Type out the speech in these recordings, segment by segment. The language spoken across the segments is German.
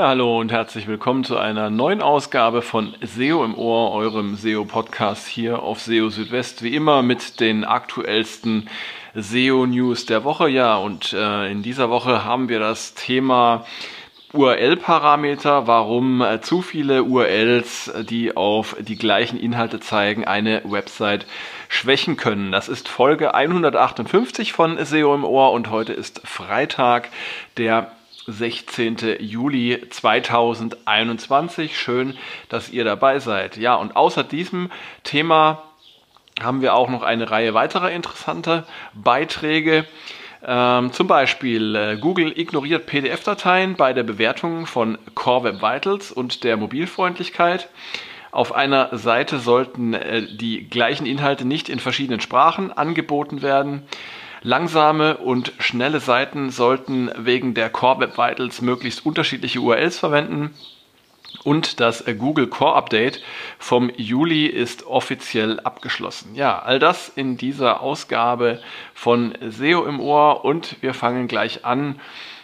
Ja, hallo und herzlich willkommen zu einer neuen Ausgabe von SEO im Ohr, eurem SEO-Podcast hier auf SEO Südwest. Wie immer mit den aktuellsten SEO-News der Woche. Ja, und äh, in dieser Woche haben wir das Thema URL-Parameter, warum äh, zu viele URLs, die auf die gleichen Inhalte zeigen, eine Website schwächen können. Das ist Folge 158 von SEO im Ohr und heute ist Freitag, der 16. Juli 2021. Schön, dass ihr dabei seid. Ja, und außer diesem Thema haben wir auch noch eine Reihe weiterer interessanter Beiträge. Ähm, zum Beispiel äh, Google ignoriert PDF-Dateien bei der Bewertung von Core Web Vitals und der Mobilfreundlichkeit. Auf einer Seite sollten äh, die gleichen Inhalte nicht in verschiedenen Sprachen angeboten werden. Langsame und schnelle Seiten sollten wegen der Core Web Vitals möglichst unterschiedliche URLs verwenden. Und das Google Core Update vom Juli ist offiziell abgeschlossen. Ja, all das in dieser Ausgabe von SEO im Ohr und wir fangen gleich an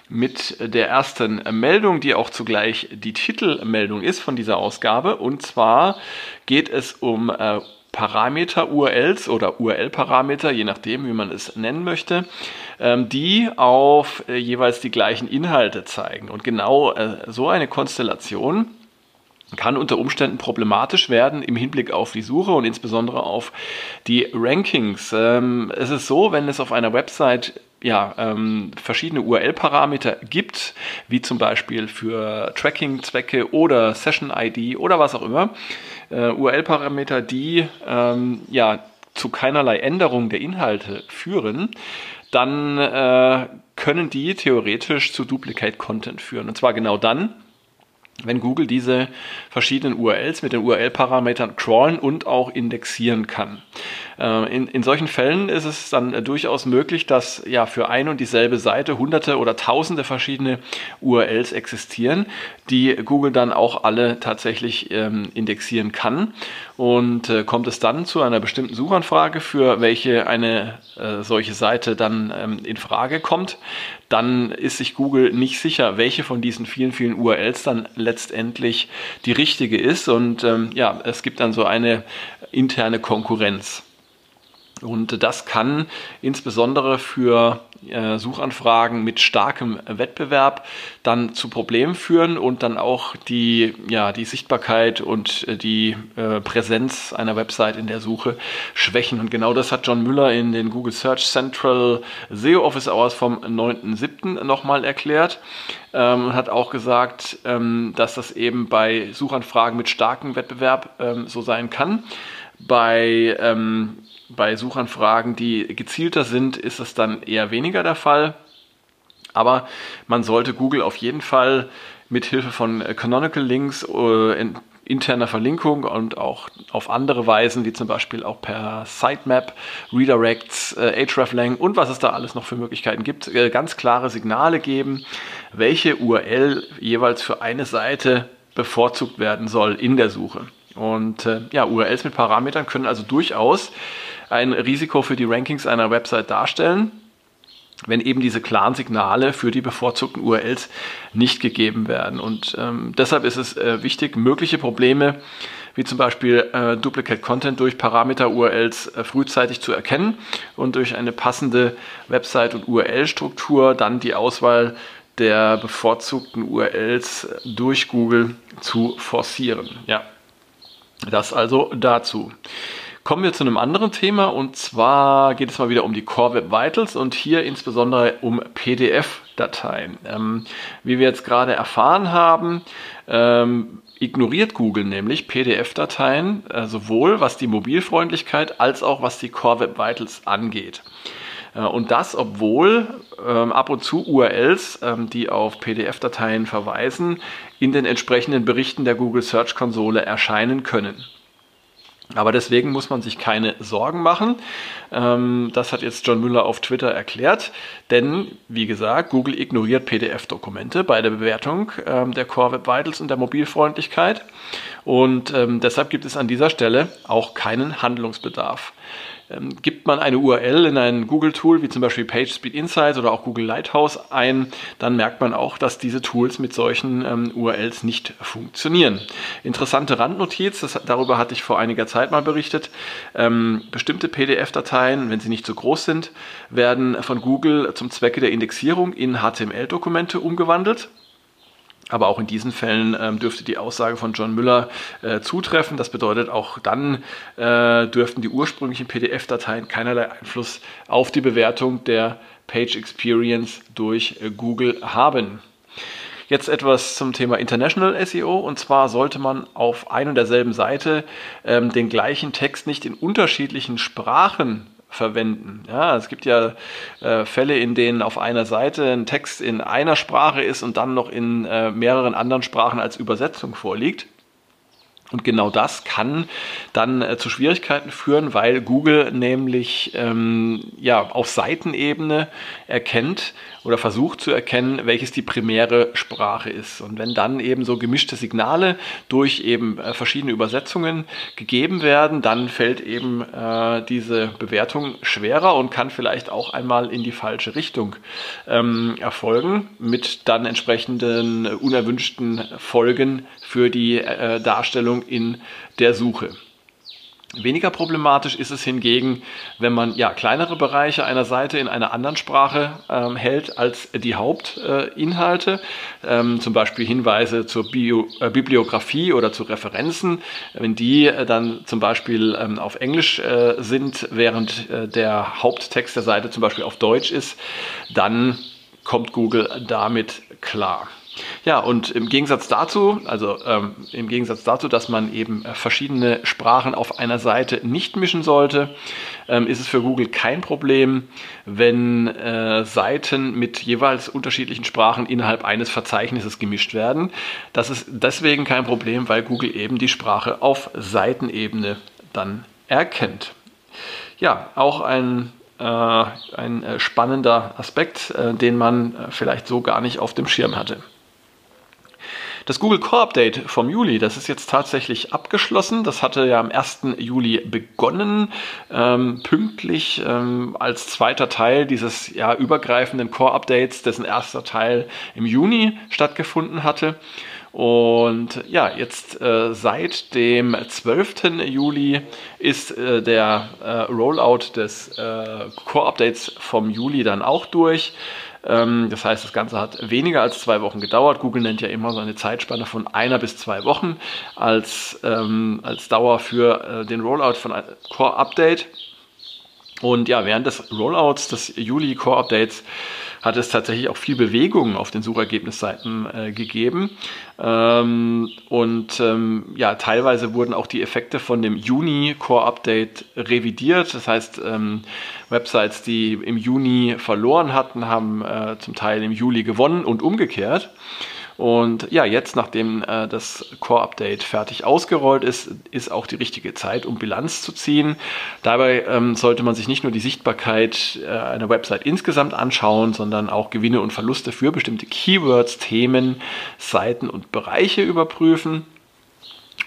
mit der ersten Meldung, die auch zugleich die Titelmeldung ist von dieser Ausgabe. Und zwar geht es um äh, Parameter-URLs oder URL-Parameter, je nachdem, wie man es nennen möchte, ähm, die auf äh, jeweils die gleichen Inhalte zeigen. Und genau äh, so eine Konstellation kann unter Umständen problematisch werden im Hinblick auf die Suche und insbesondere auf die Rankings. Ähm, es ist so, wenn es auf einer Website ja, ähm, verschiedene URL-Parameter gibt, wie zum Beispiel für Tracking-Zwecke oder Session-ID oder was auch immer, äh, URL-Parameter, die ähm, ja zu keinerlei Änderung der Inhalte führen, dann äh, können die theoretisch zu Duplicate Content führen. Und zwar genau dann, wenn Google diese verschiedenen URLs mit den URL-Parametern crawlen und auch indexieren kann. Äh, in, in solchen Fällen ist es dann durchaus möglich, dass ja für ein und dieselbe Seite hunderte oder tausende verschiedene URLs existieren, die Google dann auch alle tatsächlich ähm, indexieren kann. Und äh, kommt es dann zu einer bestimmten Suchanfrage, für welche eine äh, solche Seite dann ähm, in Frage kommt, dann ist sich Google nicht sicher, welche von diesen vielen, vielen URLs dann letztendlich die richtige ist. Und ähm, ja, es gibt dann so eine interne Konkurrenz. Und das kann insbesondere für äh, Suchanfragen mit starkem Wettbewerb dann zu Problemen führen und dann auch die, ja, die Sichtbarkeit und äh, die äh, Präsenz einer Website in der Suche schwächen. Und genau das hat John Müller in den Google Search Central SEO Office Hours vom 9.7. nochmal erklärt ähm, und hat auch gesagt, ähm, dass das eben bei Suchanfragen mit starkem Wettbewerb ähm, so sein kann. Bei ähm, bei Suchanfragen, die gezielter sind, ist das dann eher weniger der Fall. Aber man sollte Google auf jeden Fall mit Hilfe von Canonical Links, äh, interner Verlinkung und auch auf andere Weisen, wie zum Beispiel auch per Sitemap, Redirects, äh, hreflang und was es da alles noch für Möglichkeiten gibt, äh, ganz klare Signale geben, welche URL jeweils für eine Seite bevorzugt werden soll in der Suche. Und äh, ja, URLs mit Parametern können also durchaus ein Risiko für die Rankings einer Website darstellen, wenn eben diese klaren Signale für die bevorzugten URLs nicht gegeben werden. Und ähm, deshalb ist es äh, wichtig, mögliche Probleme wie zum Beispiel äh, Duplicate Content durch Parameter-URLs äh, frühzeitig zu erkennen und durch eine passende Website- und URL-Struktur dann die Auswahl der bevorzugten URLs durch Google zu forcieren. Ja, das also dazu. Kommen wir zu einem anderen Thema und zwar geht es mal wieder um die Core Web Vitals und hier insbesondere um PDF-Dateien. Ähm, wie wir jetzt gerade erfahren haben, ähm, ignoriert Google nämlich PDF-Dateien äh, sowohl was die Mobilfreundlichkeit als auch was die Core Web Vitals angeht. Äh, und das, obwohl ähm, ab und zu URLs, ähm, die auf PDF-Dateien verweisen, in den entsprechenden Berichten der Google Search Konsole erscheinen können. Aber deswegen muss man sich keine Sorgen machen. Ähm, das hat jetzt John Müller auf Twitter erklärt. Denn, wie gesagt, Google ignoriert PDF-Dokumente bei der Bewertung ähm, der Core Web Vitals und der Mobilfreundlichkeit. Und ähm, deshalb gibt es an dieser Stelle auch keinen Handlungsbedarf. Ähm, gibt man eine URL in ein Google-Tool, wie zum Beispiel PageSpeed Insights oder auch Google Lighthouse ein, dann merkt man auch, dass diese Tools mit solchen ähm, URLs nicht funktionieren. Interessante Randnotiz, das, darüber hatte ich vor einiger Zeit mal berichtet. Ähm, bestimmte PDF-Dateien, wenn sie nicht so groß sind, werden von Google zum Zwecke der Indexierung in HTML-Dokumente umgewandelt. Aber auch in diesen Fällen ähm, dürfte die Aussage von John Müller äh, zutreffen. Das bedeutet, auch dann äh, dürften die ursprünglichen PDF-Dateien keinerlei Einfluss auf die Bewertung der Page Experience durch äh, Google haben. Jetzt etwas zum Thema International SEO. Und zwar sollte man auf ein und derselben Seite ähm, den gleichen Text nicht in unterschiedlichen Sprachen verwenden. Ja, es gibt ja äh, Fälle, in denen auf einer Seite ein Text in einer Sprache ist und dann noch in äh, mehreren anderen Sprachen als Übersetzung vorliegt. Und genau das kann dann äh, zu Schwierigkeiten führen, weil Google nämlich ähm, ja, auf Seitenebene erkennt oder versucht zu erkennen, welches die primäre Sprache ist. Und wenn dann eben so gemischte Signale durch eben äh, verschiedene Übersetzungen gegeben werden, dann fällt eben äh, diese Bewertung schwerer und kann vielleicht auch einmal in die falsche Richtung ähm, erfolgen, mit dann entsprechenden unerwünschten Folgen für die äh, Darstellung in der Suche. Weniger problematisch ist es hingegen, wenn man ja kleinere Bereiche einer Seite in einer anderen Sprache ähm, hält als die Hauptinhalte, äh, ähm, zum Beispiel Hinweise zur Bio, äh, Bibliografie oder zu Referenzen. Wenn die äh, dann zum Beispiel ähm, auf Englisch äh, sind, während äh, der Haupttext der Seite zum Beispiel auf Deutsch ist, dann kommt Google damit klar. Ja, und im Gegensatz dazu, also ähm, im Gegensatz dazu, dass man eben äh, verschiedene Sprachen auf einer Seite nicht mischen sollte, ähm, ist es für Google kein Problem, wenn äh, Seiten mit jeweils unterschiedlichen Sprachen innerhalb eines Verzeichnisses gemischt werden. Das ist deswegen kein Problem, weil Google eben die Sprache auf Seitenebene dann erkennt. Ja, auch ein äh, ein äh, spannender Aspekt, den man vielleicht so gar nicht auf dem Schirm hatte. Das Google Core Update vom Juli, das ist jetzt tatsächlich abgeschlossen. Das hatte ja am 1. Juli begonnen, ähm, pünktlich ähm, als zweiter Teil dieses ja, übergreifenden Core Updates, dessen erster Teil im Juni stattgefunden hatte. Und ja, jetzt äh, seit dem 12. Juli ist äh, der äh, Rollout des äh, Core Updates vom Juli dann auch durch. Ähm, das heißt, das Ganze hat weniger als zwei Wochen gedauert. Google nennt ja immer so eine Zeitspanne von einer bis zwei Wochen als, ähm, als Dauer für äh, den Rollout von einem Core Update. Und ja, während des Rollouts des Juli Core Updates hat es tatsächlich auch viel Bewegung auf den Suchergebnisseiten äh, gegeben. Ähm, und ähm, ja, teilweise wurden auch die Effekte von dem Juni Core Update revidiert. Das heißt, ähm, Websites, die im Juni verloren hatten, haben äh, zum Teil im Juli gewonnen und umgekehrt. Und ja, jetzt, nachdem äh, das Core-Update fertig ausgerollt ist, ist auch die richtige Zeit, um Bilanz zu ziehen. Dabei ähm, sollte man sich nicht nur die Sichtbarkeit äh, einer Website insgesamt anschauen, sondern auch Gewinne und Verluste für bestimmte Keywords, Themen, Seiten und Bereiche überprüfen.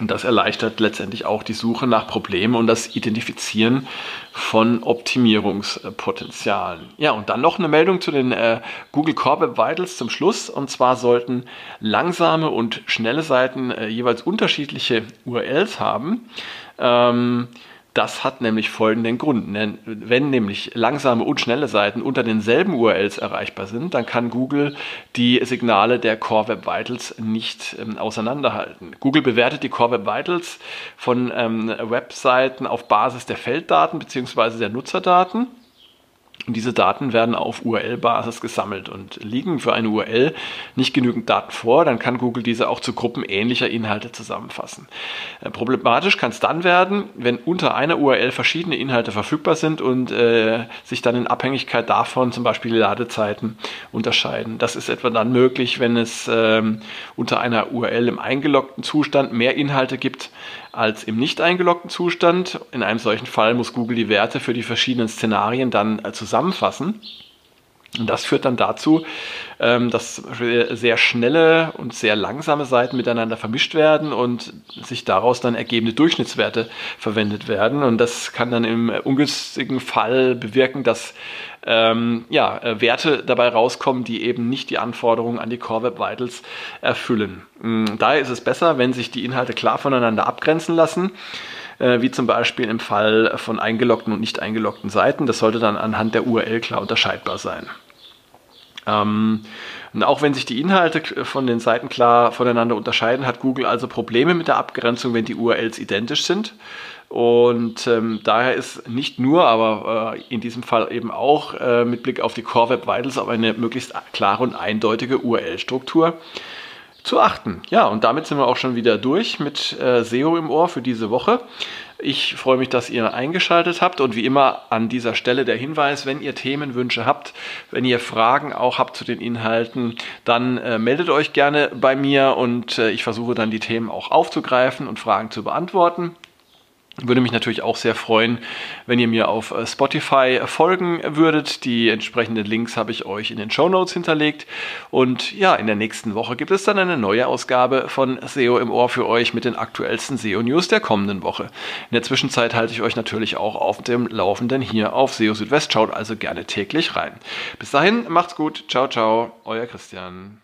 Und das erleichtert letztendlich auch die Suche nach Problemen und das Identifizieren von Optimierungspotenzialen. Ja, und dann noch eine Meldung zu den äh, Google Core Web Vitals zum Schluss. Und zwar sollten langsame und schnelle Seiten äh, jeweils unterschiedliche URLs haben. Ähm, das hat nämlich folgenden Grund. Wenn nämlich langsame und schnelle Seiten unter denselben URLs erreichbar sind, dann kann Google die Signale der Core Web Vitals nicht ähm, auseinanderhalten. Google bewertet die Core Web Vitals von ähm, Webseiten auf Basis der Felddaten bzw. der Nutzerdaten. Und diese Daten werden auf URL-Basis gesammelt und liegen für eine URL nicht genügend Daten vor, dann kann Google diese auch zu Gruppen ähnlicher Inhalte zusammenfassen. Äh, problematisch kann es dann werden, wenn unter einer URL verschiedene Inhalte verfügbar sind und äh, sich dann in Abhängigkeit davon zum Beispiel Ladezeiten unterscheiden. Das ist etwa dann möglich, wenn es ähm, unter einer URL im eingeloggten Zustand mehr Inhalte gibt als im nicht eingeloggten Zustand. In einem solchen Fall muss Google die Werte für die verschiedenen Szenarien dann äh, zusammenfassen. Und das führt dann dazu, ähm, dass sehr schnelle und sehr langsame Seiten miteinander vermischt werden und sich daraus dann ergebende Durchschnittswerte verwendet werden. Und das kann dann im ungünstigen Fall bewirken, dass ähm, ja, äh, Werte dabei rauskommen, die eben nicht die Anforderungen an die Core Web Vitals erfüllen. Mm, daher ist es besser, wenn sich die Inhalte klar voneinander abgrenzen lassen äh, wie zum Beispiel im Fall von eingeloggten und nicht eingeloggten Seiten. Das sollte dann anhand der URL klar unterscheidbar sein. Ähm, und auch wenn sich die Inhalte von den Seiten klar voneinander unterscheiden, hat Google also Probleme mit der Abgrenzung, wenn die URLs identisch sind. Und ähm, daher ist nicht nur, aber äh, in diesem Fall eben auch äh, mit Blick auf die Core Web Vitals auf eine möglichst klare und eindeutige URL-Struktur zu achten. Ja, und damit sind wir auch schon wieder durch mit äh, SEO im Ohr für diese Woche. Ich freue mich, dass ihr eingeschaltet habt und wie immer an dieser Stelle der Hinweis, wenn ihr Themenwünsche habt, wenn ihr Fragen auch habt zu den Inhalten, dann äh, meldet euch gerne bei mir und äh, ich versuche dann die Themen auch aufzugreifen und Fragen zu beantworten. Würde mich natürlich auch sehr freuen, wenn ihr mir auf äh, Spotify folgen würdet. Die entsprechenden Links habe ich euch in den Show Notes hinterlegt. Und ja, in der nächsten Woche gibt es dann eine neue Ausgabe von SEO im Ohr für euch mit den aktuellsten SEO-News der kommenden Woche. In der Zwischenzeit halte ich euch natürlich auch auf dem Laufenden hier auf SEO Südwest. Schaut also gerne täglich rein. Bis dahin, macht's gut. Ciao, ciao. Euer Christian.